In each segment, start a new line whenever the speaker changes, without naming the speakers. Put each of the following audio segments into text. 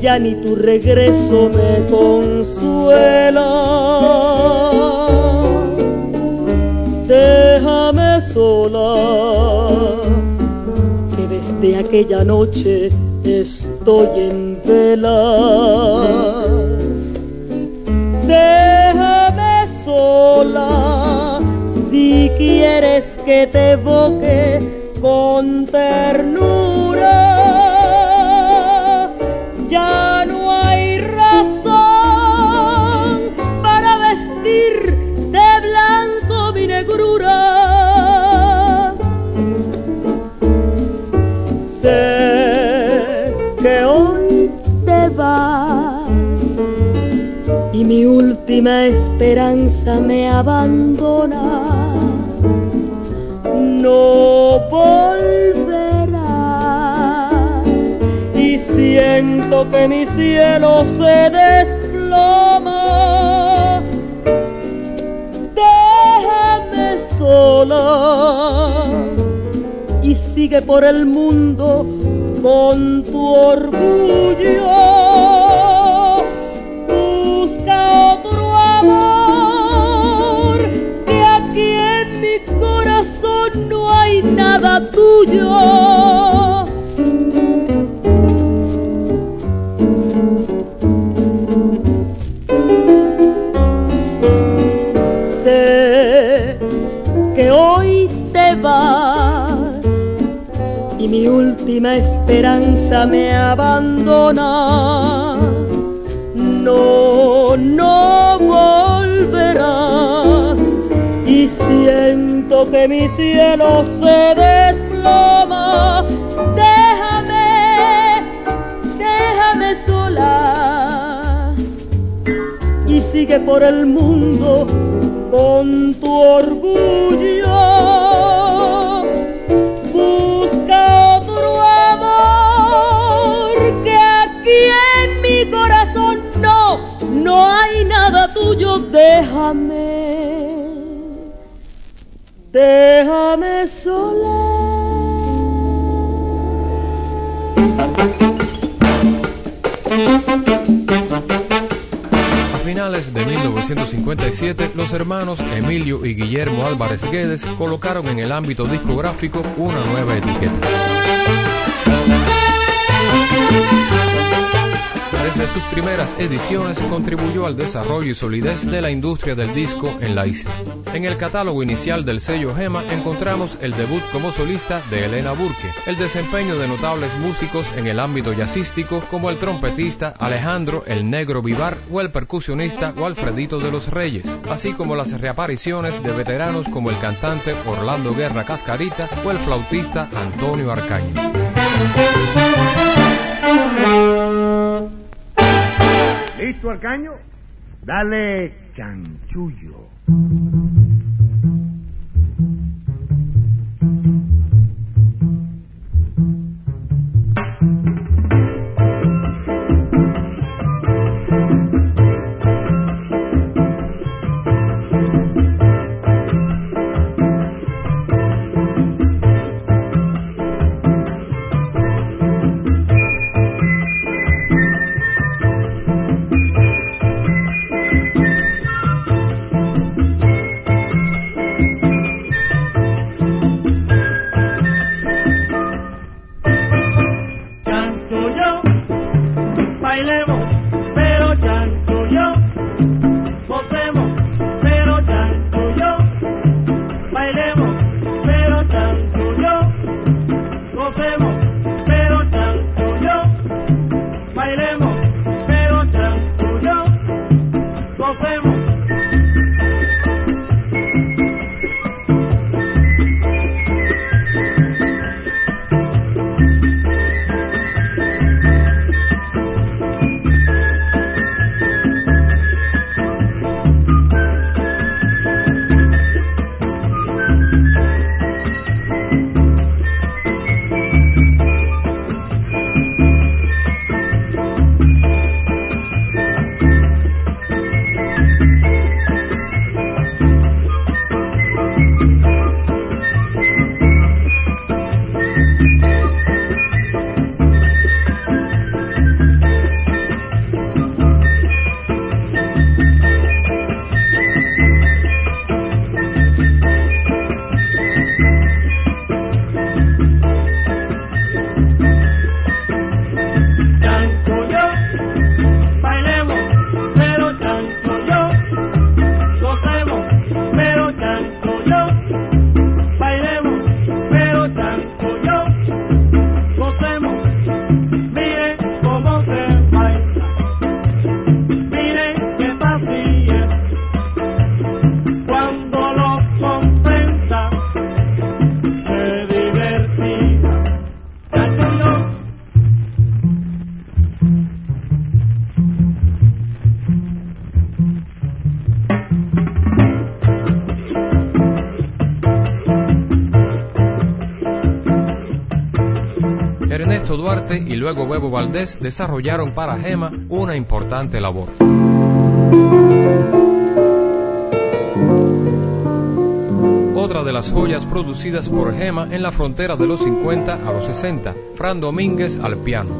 Ya ni tu regreso me consuela. Déjame sola, que desde aquella noche estoy en vela. Déjame sola, si quieres que te evoque con ternura. Ya no hay razón para vestir de blanco mi negrura. Sé que hoy te vas y mi última esperanza me abandona. No que mi cielo se desploma. Déjame sola y sigue por el mundo con tu orgullo. Busca otro amor, que aquí en mi corazón no hay nada tuyo. Última esperanza me abandona. No, no volverás y siento que mi cielo se desploma. Déjame, déjame sola y sigue por el mundo con tu orgullo.
Finales de 1957, los hermanos Emilio y Guillermo Álvarez Guedes colocaron en el ámbito discográfico una nueva etiqueta. Desde sus primeras ediciones contribuyó al desarrollo y solidez de la industria del disco en la isla. En el catálogo inicial del sello Gema encontramos el debut como solista de Elena Burke, el desempeño de notables músicos en el ámbito jazzístico como el trompetista Alejandro el Negro Vivar o el percusionista Walfredito de los Reyes, así como las reapariciones de veteranos como el cantante Orlando Guerra Cascarita o el flautista Antonio Arcaño.
¿Listo, Arcaño? Dale chanchullo.
Luego Bebo Valdés desarrollaron para Gema una importante labor. Otra de las joyas producidas por Gema en la frontera de los 50 a los 60, Fran Domínguez al piano.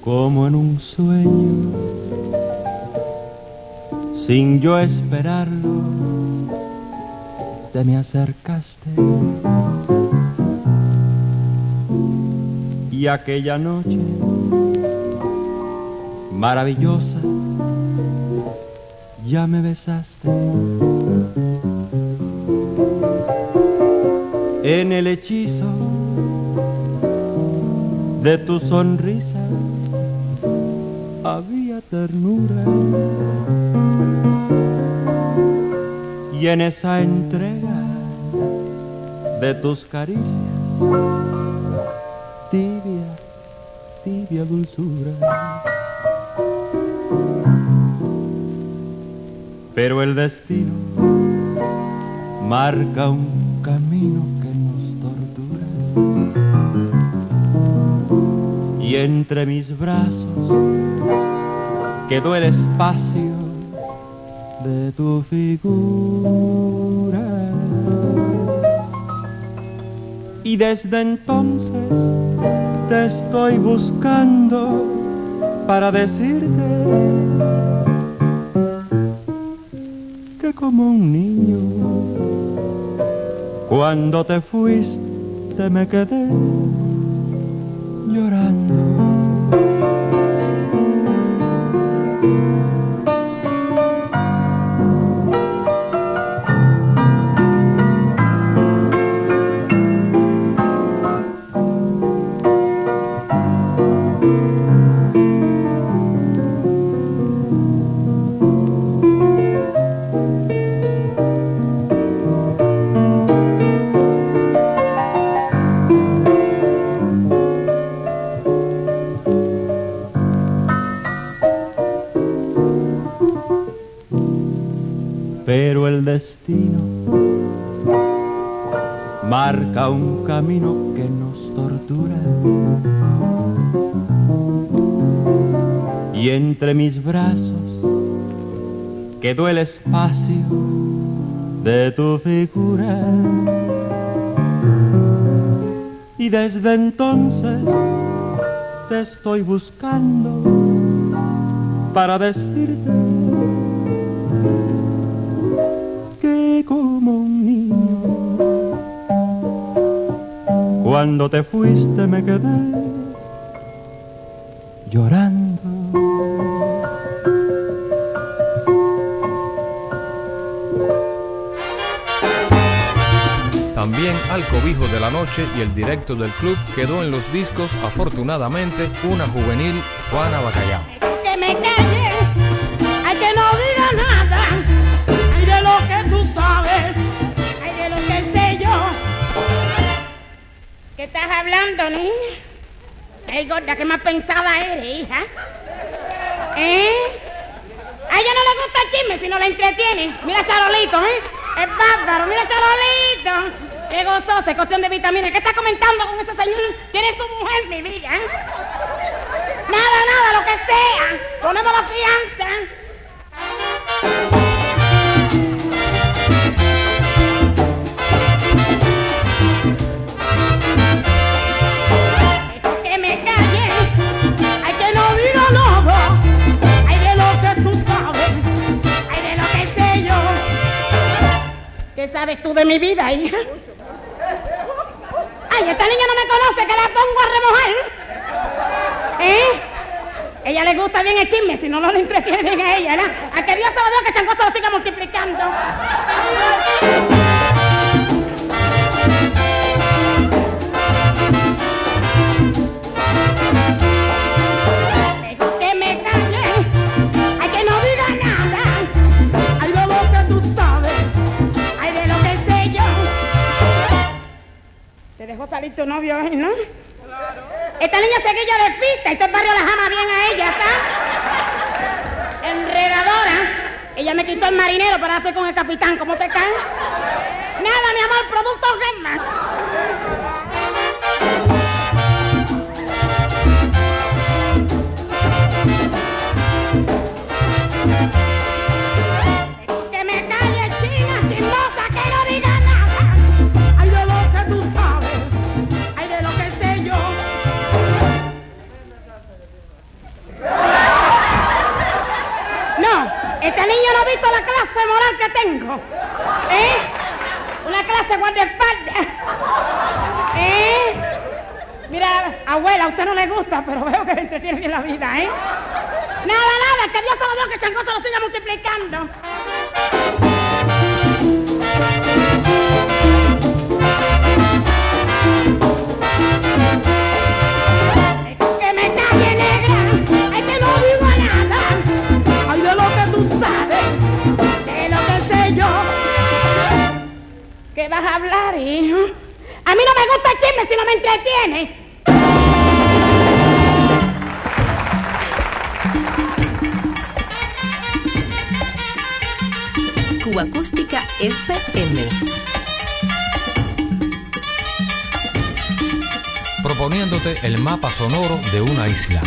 Como en un sueño, sin yo esperarlo, te me acercaste. Y aquella noche maravillosa, ya me besaste. En el hechizo de tu sonrisa había ternura. Y en esa entrega de tus caricias, tibia, tibia dulzura. Pero el destino marca un camino que nos tortura. Y entre mis brazos quedó el espacio de tu figura. Y desde entonces te estoy buscando para decirte que como un niño, cuando te fuiste me quedé llorando. Quedó el espacio de tu figura. Y desde entonces te estoy buscando para decirte que como un niño, cuando te fuiste me quedé
de la noche y el directo del club quedó en los discos afortunadamente una juvenil Juana Bacallao.
que me calle, ay que no diga nada, ay de lo que tú sabes, ay de lo que sé yo. ¿Qué estás hablando, niña? Ay, gorda, ¿qué más pensada eres, hija? ¿Eh? A ella no le gusta el chisme si no la entretiene. Mira Charolito, ¿eh? Es bárbaro, mira Charolito. Qué gozoso, es cuestión de vitaminas. ¿Qué está comentando con ese señor? ¿Quién es su mujer, mi vida? ¿eh? Nada, nada, lo que sea. Ponemos la fianza. ¿Qué sabes tú de mi vida, hija? Ay, esta niña no me conoce, que la pongo a remojar. ¿Eh? Ella chisme, si no, no le entretiene bien a ella, ¿verdad? A que Dios se lo que Changoso lo siga multiplicando. Dejo que me calle, ay que no diga nada, ay de lo que tú sabes, ay de lo que sé yo. Te dejó salir tu novio hoy, ¿no? Esta niña seguilla de fiesta y todo el barrio la ama bien a ella, ¿sabes? Ella me quitó el marinero, ahora estoy con el capitán. ¿Cómo te cae? Nada, mi amor, producto Gemma. Este niño no ha visto la clase moral que tengo. ¿Eh? Una clase guardaespaldas. ¿Eh? Mira, abuela, a usted no le gusta, pero veo que le entretiene bien la vida, ¿eh? Nada, nada, que Dios se lo que Chango se lo siga multiplicando. ¿Qué vas a hablar, hijo? A mí no me gusta el chisme si no me entretiene.
Cuba Acústica FM.
proponiéndote el mapa sonoro de una isla.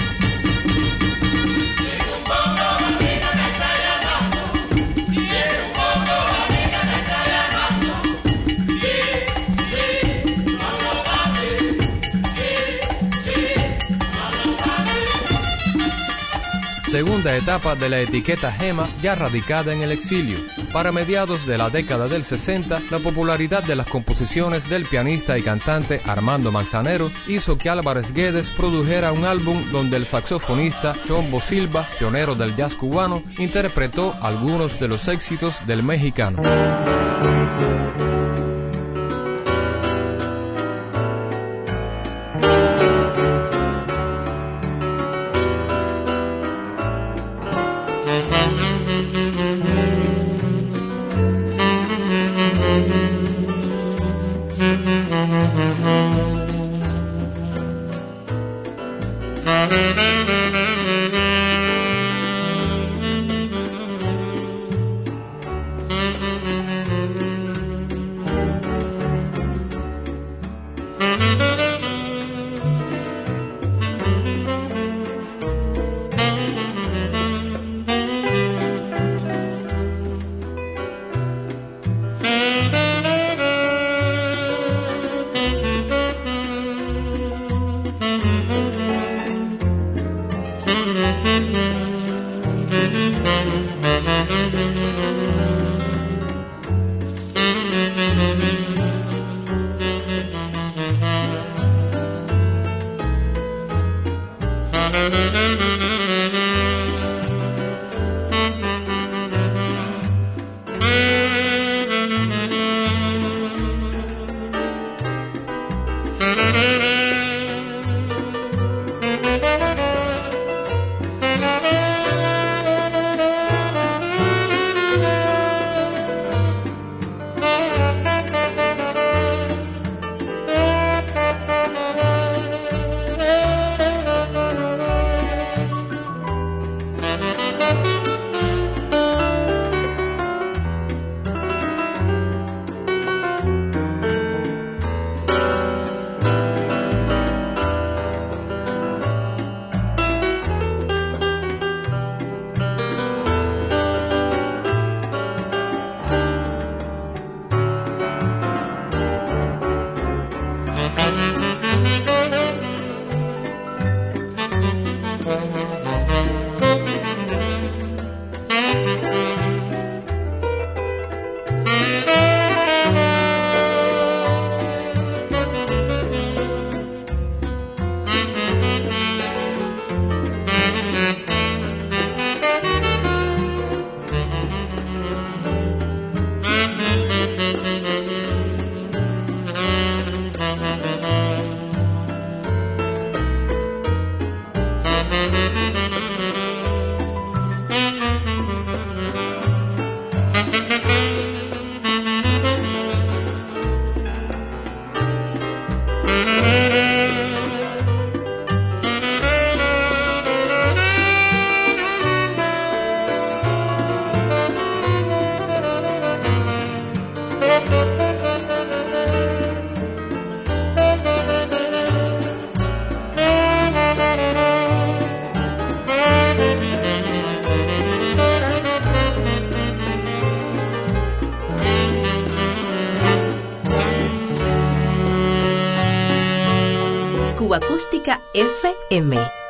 Segunda etapa de la etiqueta Gema ya radicada en el exilio. Para mediados de la década del 60, la popularidad de las composiciones del pianista y cantante Armando Manzanero hizo que Álvarez Guedes produjera un álbum donde el saxofonista Chombo Silva, pionero del jazz cubano, interpretó algunos de los éxitos del mexicano.
FM.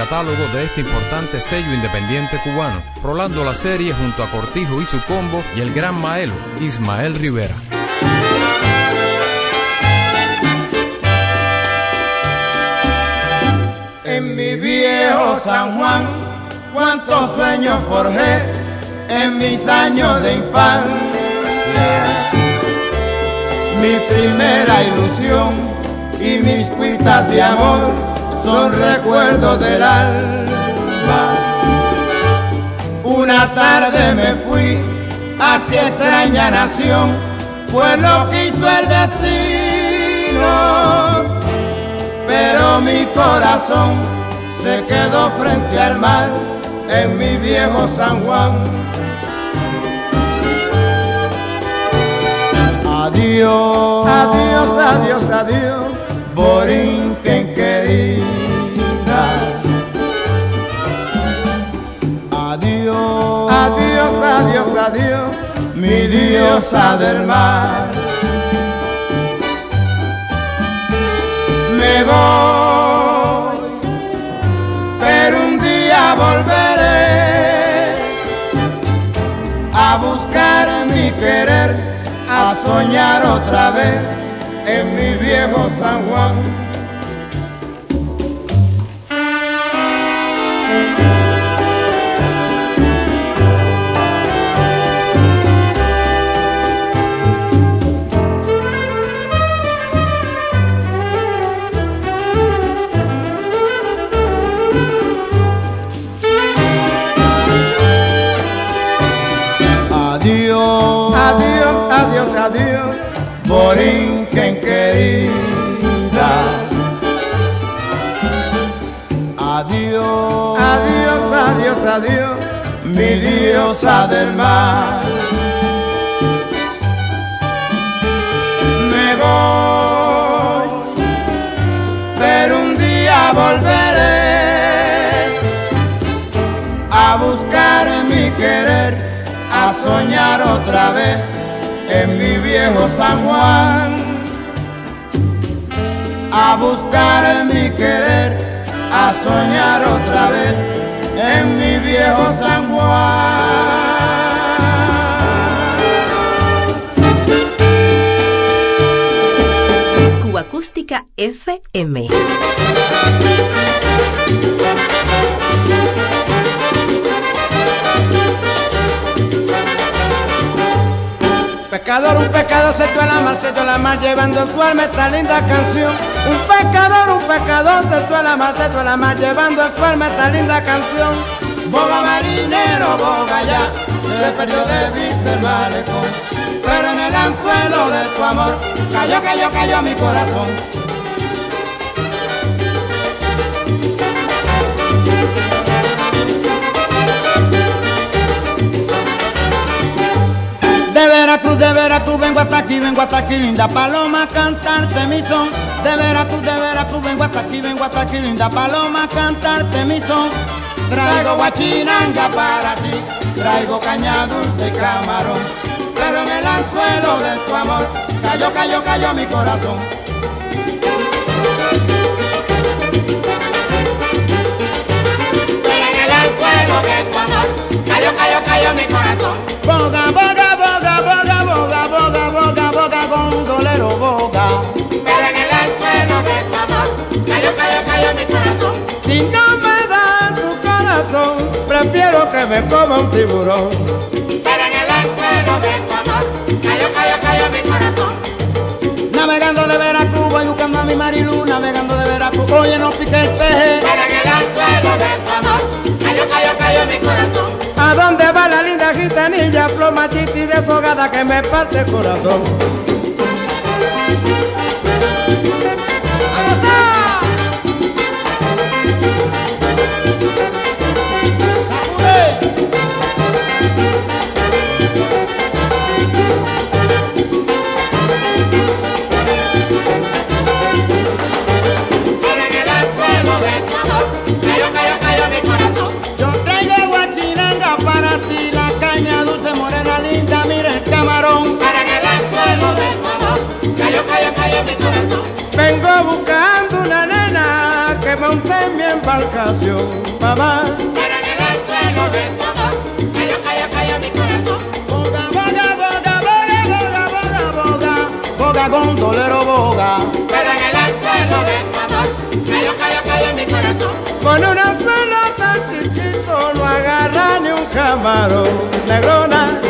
Catálogo de este importante sello independiente cubano, rolando la serie junto a Cortijo y su combo y el gran maelo Ismael Rivera.
En mi viejo San Juan, cuántos sueños forjé en mis años de infancia. Mi primera ilusión y mis cuitas de amor son recuerdos del alma. Una tarde me fui hacia extraña nación, pues lo quiso el destino. Pero mi corazón se quedó frente al mar en mi viejo San Juan. Adiós, adiós, adiós, adiós, Borinquen querida. Adiós, adiós, adiós, adiós, mi diosa del mar. Me voy, pero un día volveré a buscar mi querer, a soñar otra vez en mi viejo San Juan. Adiós, adiós, adiós, adiós, Adiós, adiós, adiós, mi diosa del mar. Me voy, pero un día volveré a buscar mi querer a soñar otra vez en mi viejo San Juan, a buscar mi querer, a soñar otra vez en mi viejo San Juan.
Cuba Acústica FM.
Pecador, un pecador se echó a la mar, se echó a la mar llevando en su esta linda canción. Un pecador, un pecador se echó a la mar, se echó a la mar llevando en su esta linda canción. Boga marinero, boga ya, se perdió de vista el malecón. Pero en el anzuelo de tu amor, cayó, cayó, cayó mi corazón. Veracruz, de Veracruz, vengo hasta aquí, vengo hasta aquí, linda paloma, cantarte mi son. De Veracruz, de Veracruz, vengo hasta aquí, vengo hasta aquí, linda paloma, cantarte mi son. Traigo guachinanga para ti, traigo caña dulce y camarón. Pero en el anzuelo de tu amor, cayó, cayó, cayó mi corazón.
Pero en el anzuelo de tu amor, cayó, cayó, cayó mi corazón.
Boga, boga,
amor, cayó, cayó, mi corazón.
Si no me tu corazón, prefiero que me coma un tiburón.
Pero en el anzuelo de tu amor, cayó, cayó, cayó mi corazón.
Navegando de Veracruz, voy buscando a mi Marilu, navegando de Veracruz, oye, no pique el peje.
Pero en el anzuelo de tu amor, cayó, cayó, cayó mi corazón.
¿A dónde va la linda gitanilla, flor machita y deshogada que me parte el corazón?
Pero en mi
embarcación, mamá.
Pero en el anzuelo de tu amor, cayó, cayó, cayó mi corazón.
Boga, boga, boga, boga, boga, boga, boga, boga, gondolero, boga.
Pero en el anzuelo de tu amor, cayó, cayó, cayó mi corazón.
Con una sola tan chiquito no haga claro, negrona.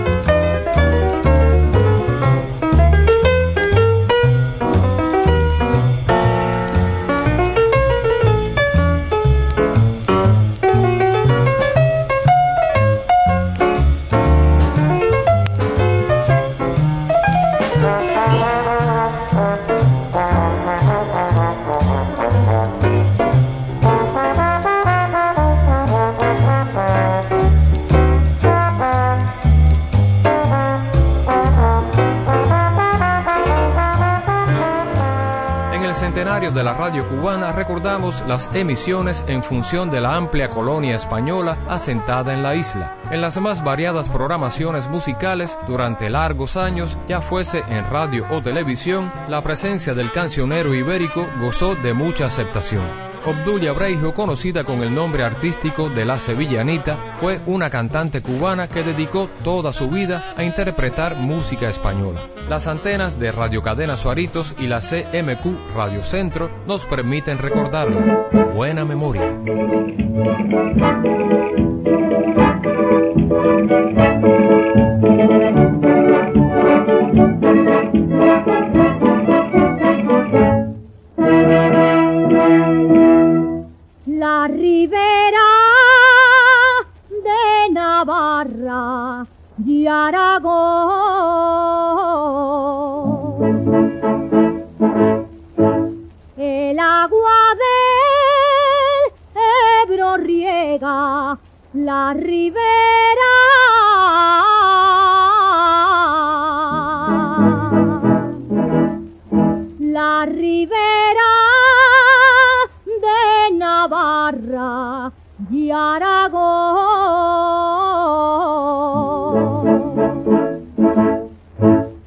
Las emisiones en función de la amplia colonia española asentada en la isla. En las más variadas programaciones musicales durante largos años, ya fuese en radio o televisión, la presencia del cancionero ibérico gozó de mucha aceptación. Obdulia Breijo, conocida con el nombre artístico de La Sevillanita, fue una cantante cubana que dedicó toda su vida a interpretar música española. Las antenas de Radio Cadena Suaritos y la CMQ Radio Centro nos permiten recordarlo. Buena memoria.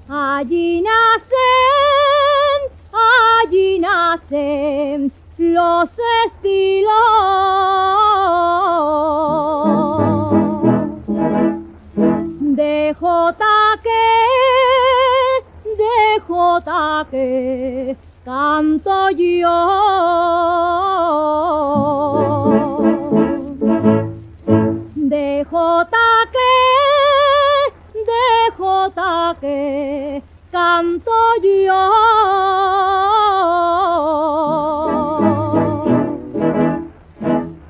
Allí nacen, allí nacen los estilos de Jota que, de Jota que canto yo. Que canto yo.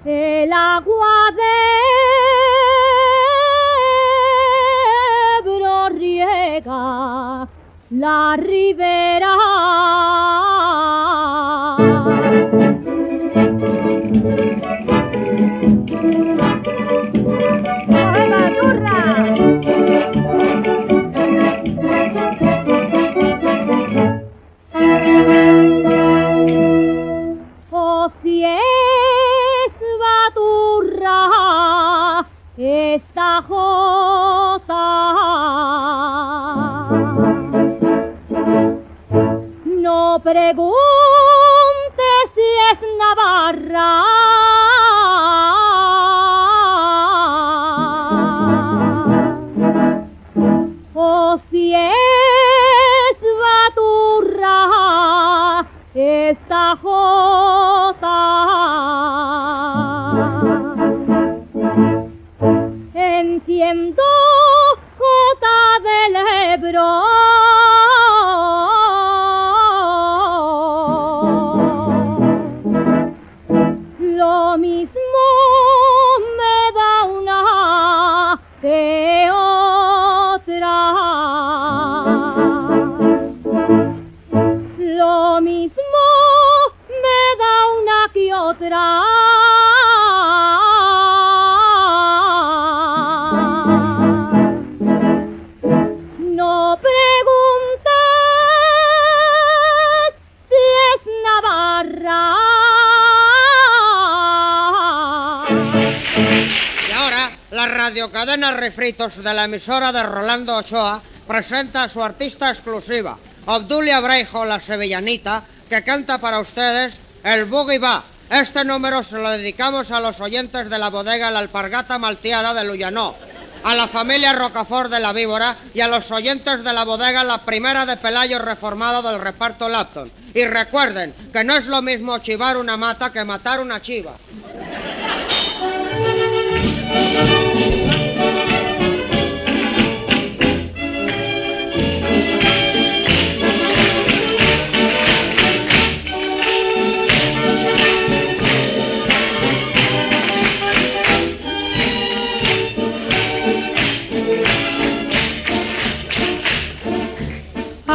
El agua de Ebro riega la ribera. No pregunte
Refritos de la emisora de Rolando Ochoa presenta a su artista exclusiva, Obdulia Breijo, la sevillanita, que canta para ustedes el Boogie Va. Este número se lo dedicamos a los oyentes de la bodega La Alpargata Malteada de Luyanó, a la familia Rocafort de la Víbora y a los oyentes de la bodega La Primera de Pelayo Reformado del reparto Lapton. Y recuerden que no es lo mismo chivar una mata que matar una chiva.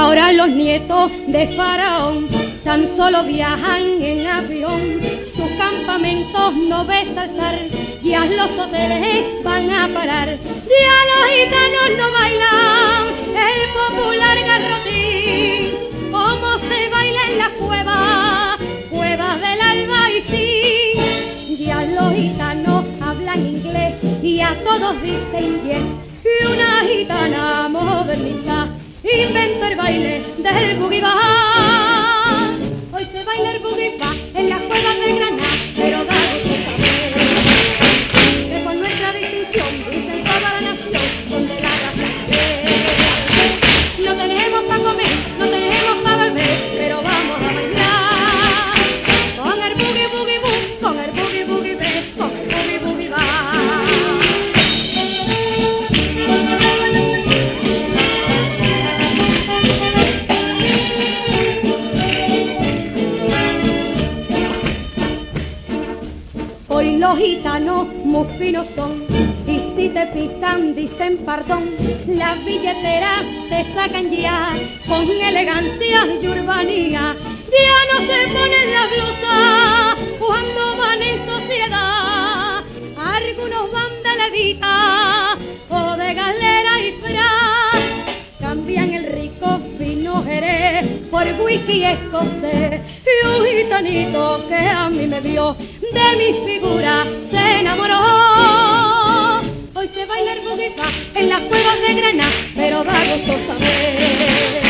Ahora los nietos de Faraón tan solo viajan en avión. Sus campamentos no ves alzar, ya los hoteles van a parar. Ya los gitanos no bailan el popular garrotín, como se baila en las cuevas, cuevas del albaicín. Ya los gitanos hablan inglés y a todos dicen yes. Y una gitana moderniza inventó el baile del boogie Hoy se baila el boogie en las cuevas de Granada, son y si te pisan dicen perdón. Las billeteras te sacan ya con elegancia y urbanía. Ya no se ponen la blusa cuando van en sociedad. Algunos van de levita o de galera y fra cambian el rico vino jerez por whisky escocés y un gitanito que a mí me vio de mi figura se enamoró en las cuevas de Granada pero da gusto saber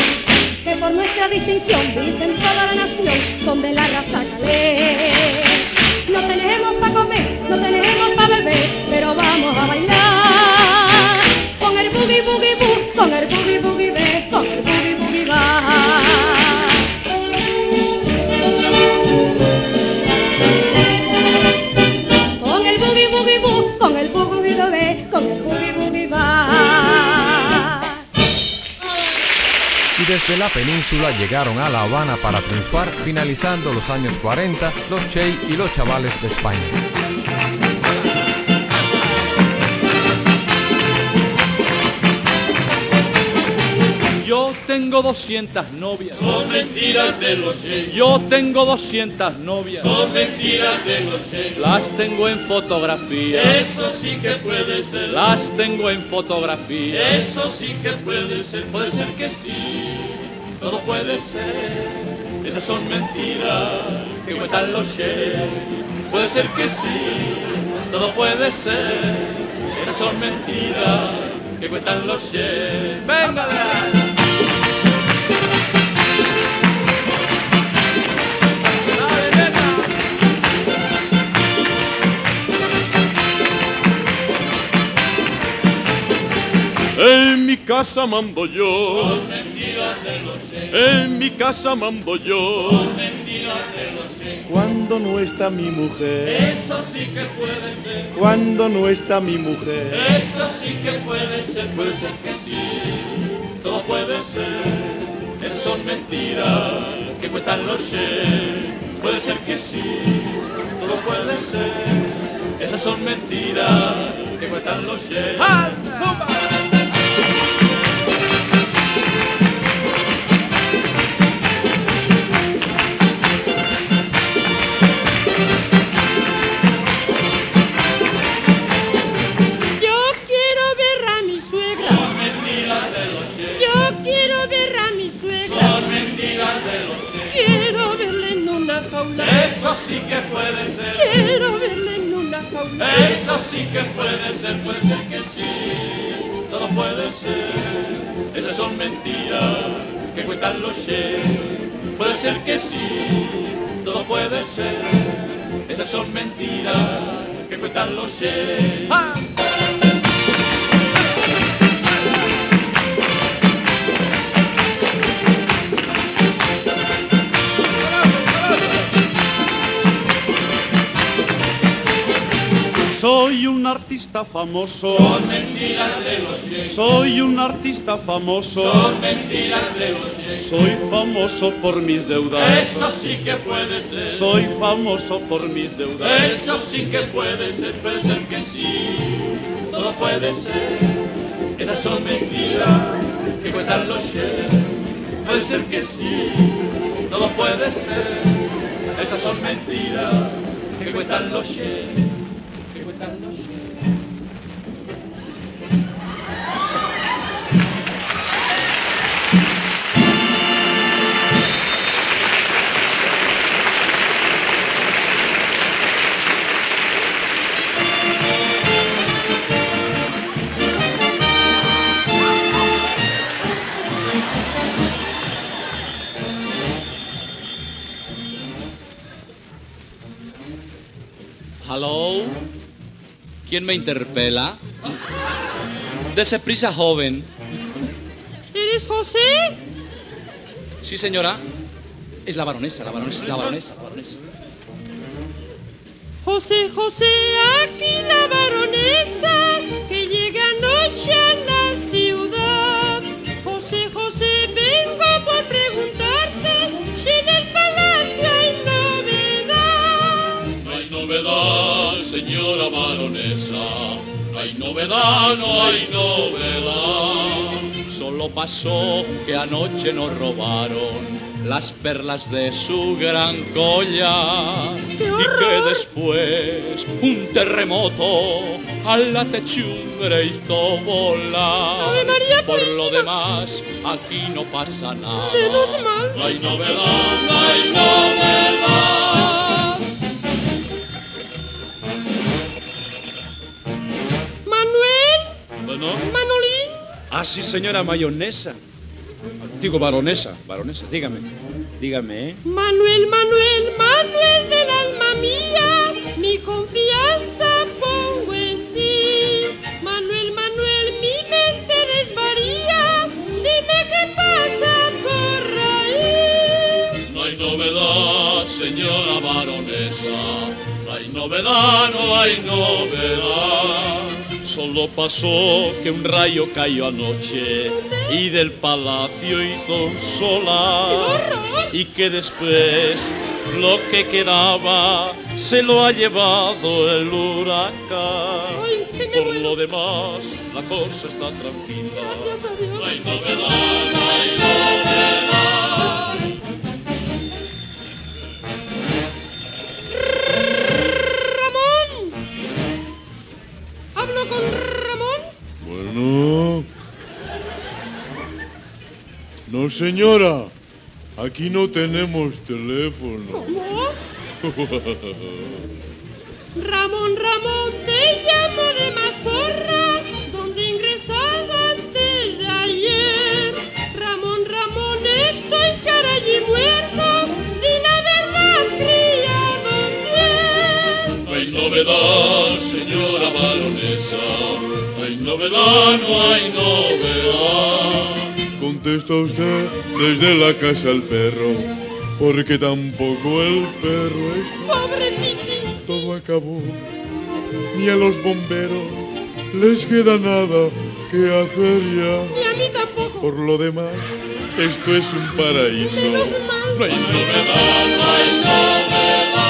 que por nuestra distinción dicen toda la nación son de la raza calé no tenemos para comer no tenemos para beber pero vamos a bailar con el boogie boogie boo, con el boogie boogie be, con el boogie boogie ba.
Y desde la península llegaron a La Habana para triunfar, finalizando los años 40 los Che y los chavales de España.
Yo tengo 200 novias.
Son mentiras de los Che.
Yo tengo 200 novias.
Son mentiras de los Che.
Las tengo en fotografía.
Eso sí que puede ser.
Las tengo en fotografía.
Eso sí que puede ser.
Puede ser que sí, todo puede ser. Esas son mentiras que cuentan los Che. Puede ser que sí, todo puede ser. Esas son mentiras que cuentan los Che. ¡Venga!
En mi casa mando yo.
Son mentiras de los.
En mi casa mando yo.
Son mentiras de los.
Cuando no está mi mujer.
Eso sí que puede ser.
Cuando no está mi mujer.
Eso sí que puede ser, puede ser que sí, todo puede ser. Esas son mentiras que cuentan los Che. Puede ser que sí, todo puede ser. Esas son mentiras que cuentan los Che.
Yo quiero ver a mi suegra. Yo quiero ver a mi suegra. Quiero verla en una jaula.
Eso sí que puede ser.
Quiero verla en una jaula.
Eso sí que puede ser, puede ser que sí, todo puede ser. Esas son mentiras que cuentan los Che. puede ser que sí, todo puede ser. Esas son mentiras que cuentan los.
Soy un artista famoso.
Son mentiras de los.
Soy un artista famoso.
Son mentiras de los sheriffs.
Soy famoso por mis deudas.
Eso sí que puede ser.
Soy famoso por mis deudas.
Eso sí que puede ser, puede ser que sí. Todo puede ser. Esas son mentiras que cuentan los sheriffs. Puede ser que sí. Todo puede ser. Esas son mentiras que cuentan los sheriffs.
Hello. ¿Quién me interpela? Dese prisa, joven.
¿Eres José?
Sí, señora. Es la baronesa, la baronesa, la baronesa, la baronesa.
José, José, aquí la baronesa
no hay novedad.
Solo pasó que anoche nos robaron las perlas de su gran collar y que después un terremoto a la techumbre hizo volar.
Ave María
Por lo demás, aquí no pasa nada.
Menos mal.
No hay novedad, no hay novedad.
Ah, sí, señora mayonesa. Digo, baronesa, baronesa, dígame. Dígame, ¿eh?
Manuel, Manuel, Manuel del alma mía, mi confianza pongo en ti. Manuel, Manuel, mi mente desvaría, dime qué pasa por ahí.
No hay novedad, señora baronesa. No hay novedad, no hay novedad.
Solo pasó que un rayo cayó anoche y del palacio hizo un solar. Y que después lo que quedaba se lo ha llevado el huracán. Por lo demás, la cosa está tranquila.
No hay novedad, no hay novedad.
No, señora. Aquí no tenemos teléfono.
¿Cómo? Ramón, Ramón, te llamo de Mazorra, donde he ingresado antes de ayer. Ramón, Ramón, estoy caray y muerto, di la verdad, criado bien.
No hay novedad, señora baronesa. No hay novedad, no hay novedad.
Contesta usted desde la casa al perro. Porque tampoco el perro está.
Pobre Piqui,
Todo acabó. Ni a los bomberos les queda nada que hacer ya.
ni a mí tampoco.
Por lo demás, esto es un paraíso.
Menos mal.
No hay
Novedad, no hay novedad.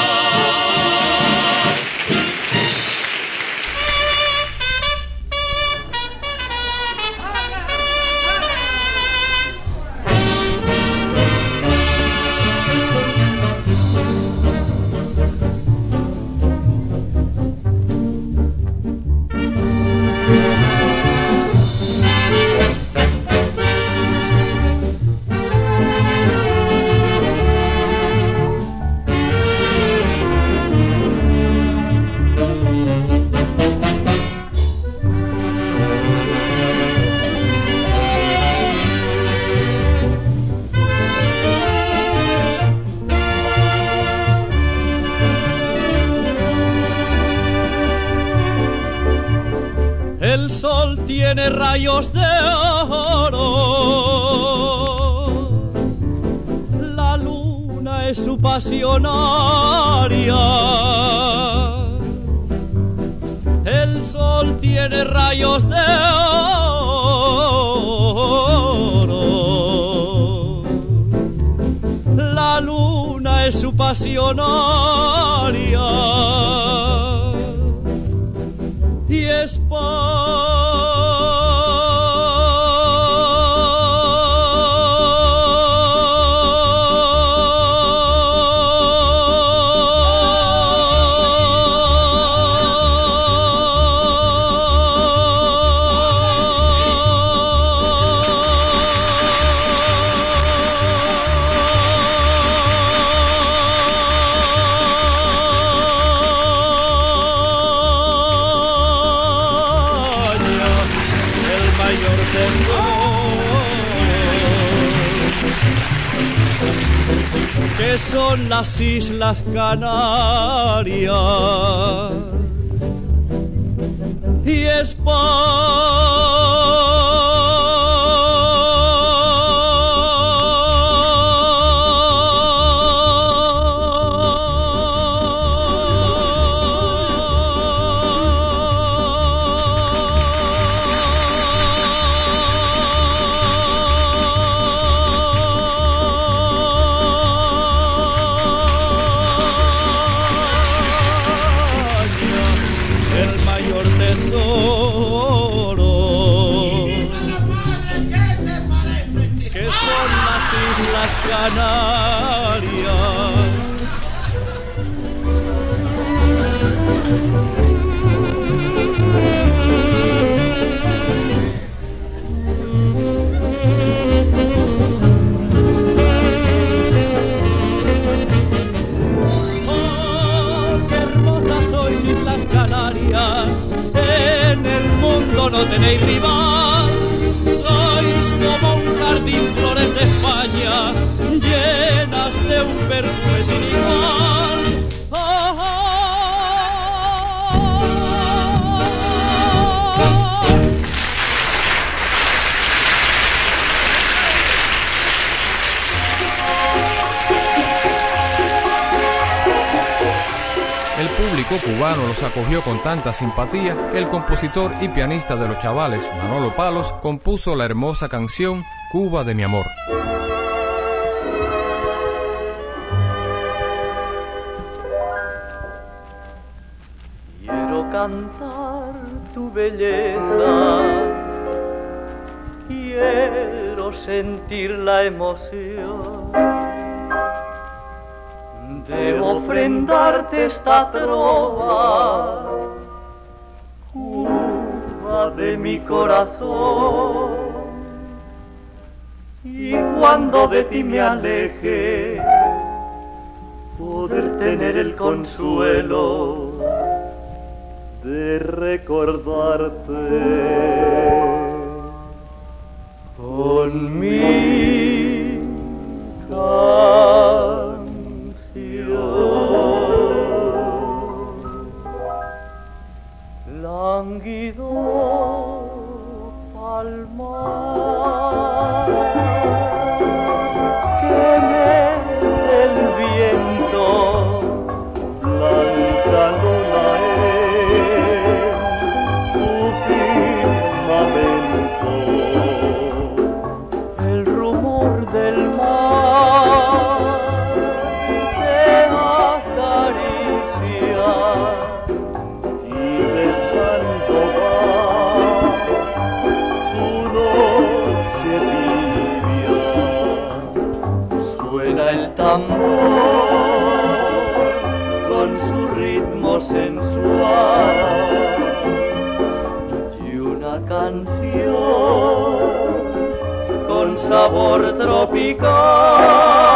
Tiene rayos de oro. La luna es su pasionaria las Islas Canarias y España. No tenéis rival. Sois como un jardín flores de España, llenas de un perfume sin igual.
Cubano los acogió con tanta simpatía que el compositor y pianista de los chavales, Manolo Palos, compuso la hermosa canción Cuba de mi amor.
Quiero cantar tu belleza, quiero sentir la emoción Debo ofrendarte esta trova, Cuba de mi corazón. Y cuando de ti me aleje, poder tener el consuelo de recordarte con lánguido palmar sabor tropical.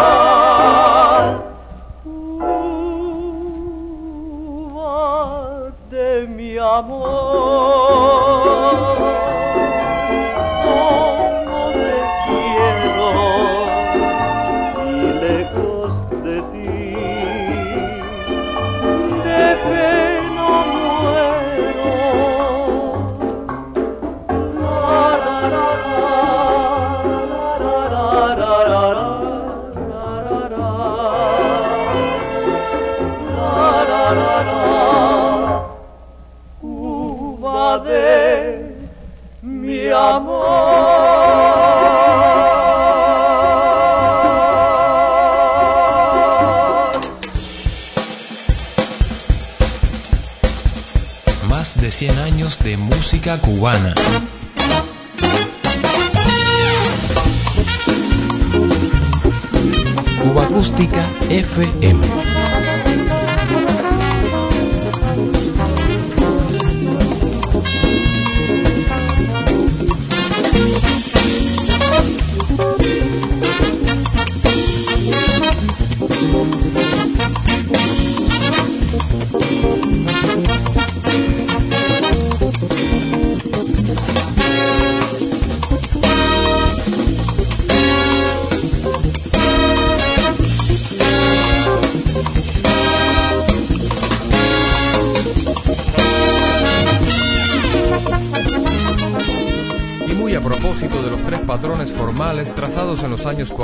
Cubana. Cuba Acústica FM.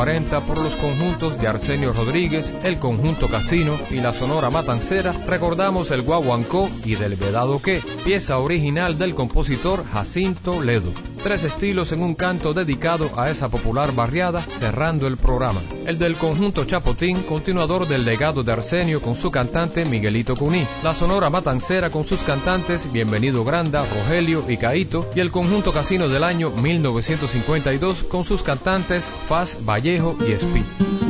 40 por los conjuntos de Arsenio Rodríguez, el conjunto Casino y la Sonora Matancera, recordamos el Guaguancó y del Vedado Que, pieza original del compositor Jacinto Ledo. Tres estilos en un canto dedicado a esa popular barriada, cerrando el programa. El del conjunto Chapotín, continuador del legado de Arsenio con su cantante Miguelito Cuní. La Sonora Matancera con sus cantantes Bienvenido Granda, Rogelio y Caito. Y el conjunto Casino del año 1952 con sus cantantes Faz, Vallejo y Speed.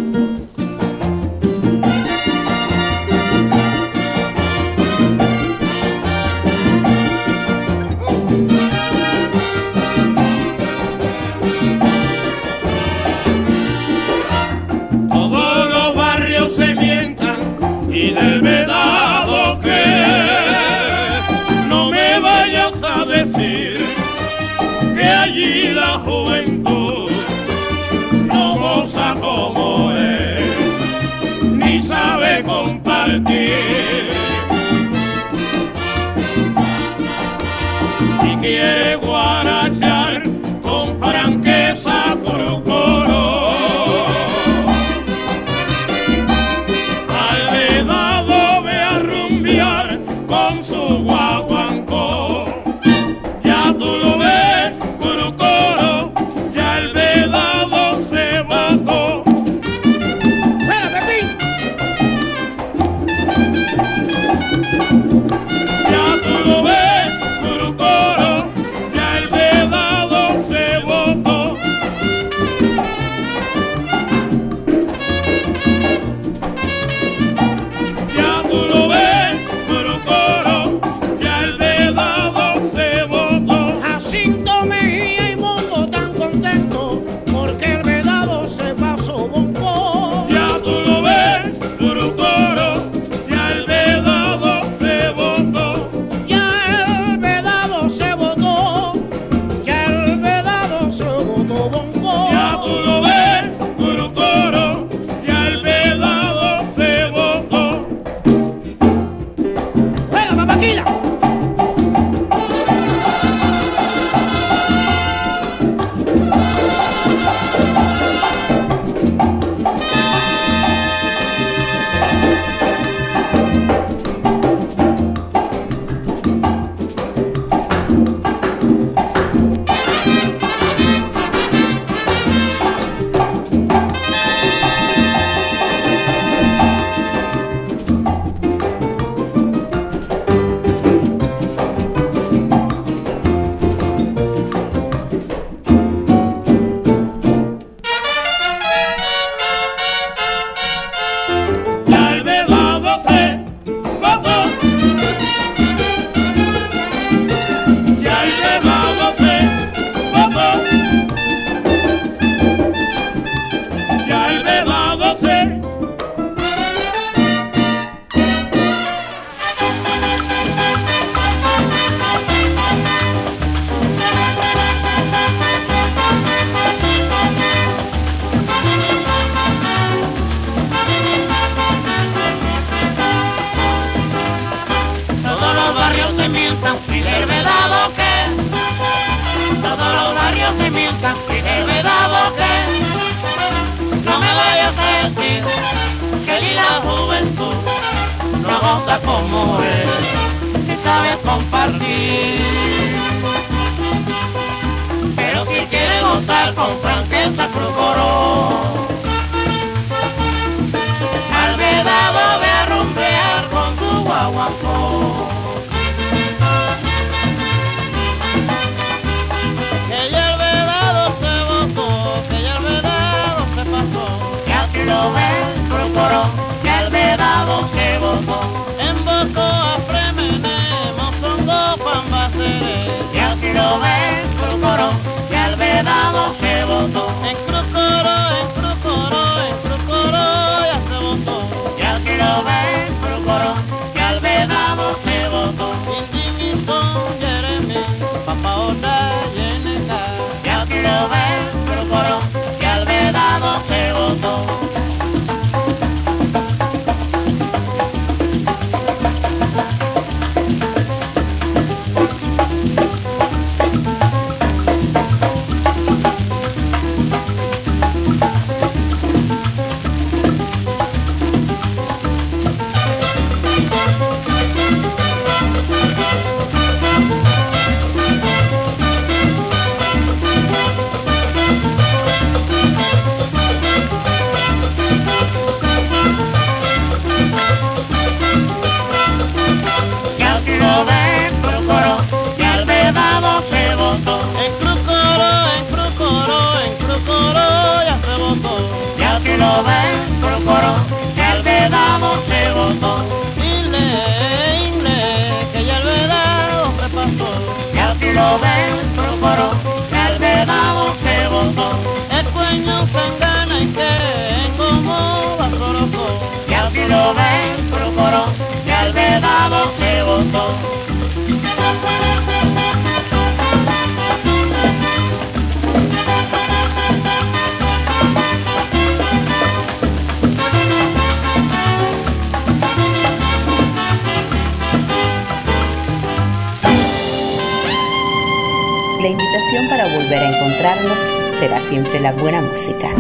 La invitación para volver a encontrarnos será siempre la buena música.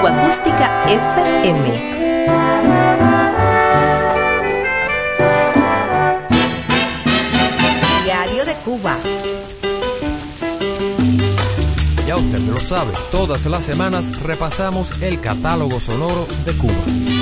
Cuba Acústica FM. Cuba.
Ya usted lo sabe, todas las semanas repasamos el catálogo sonoro de Cuba.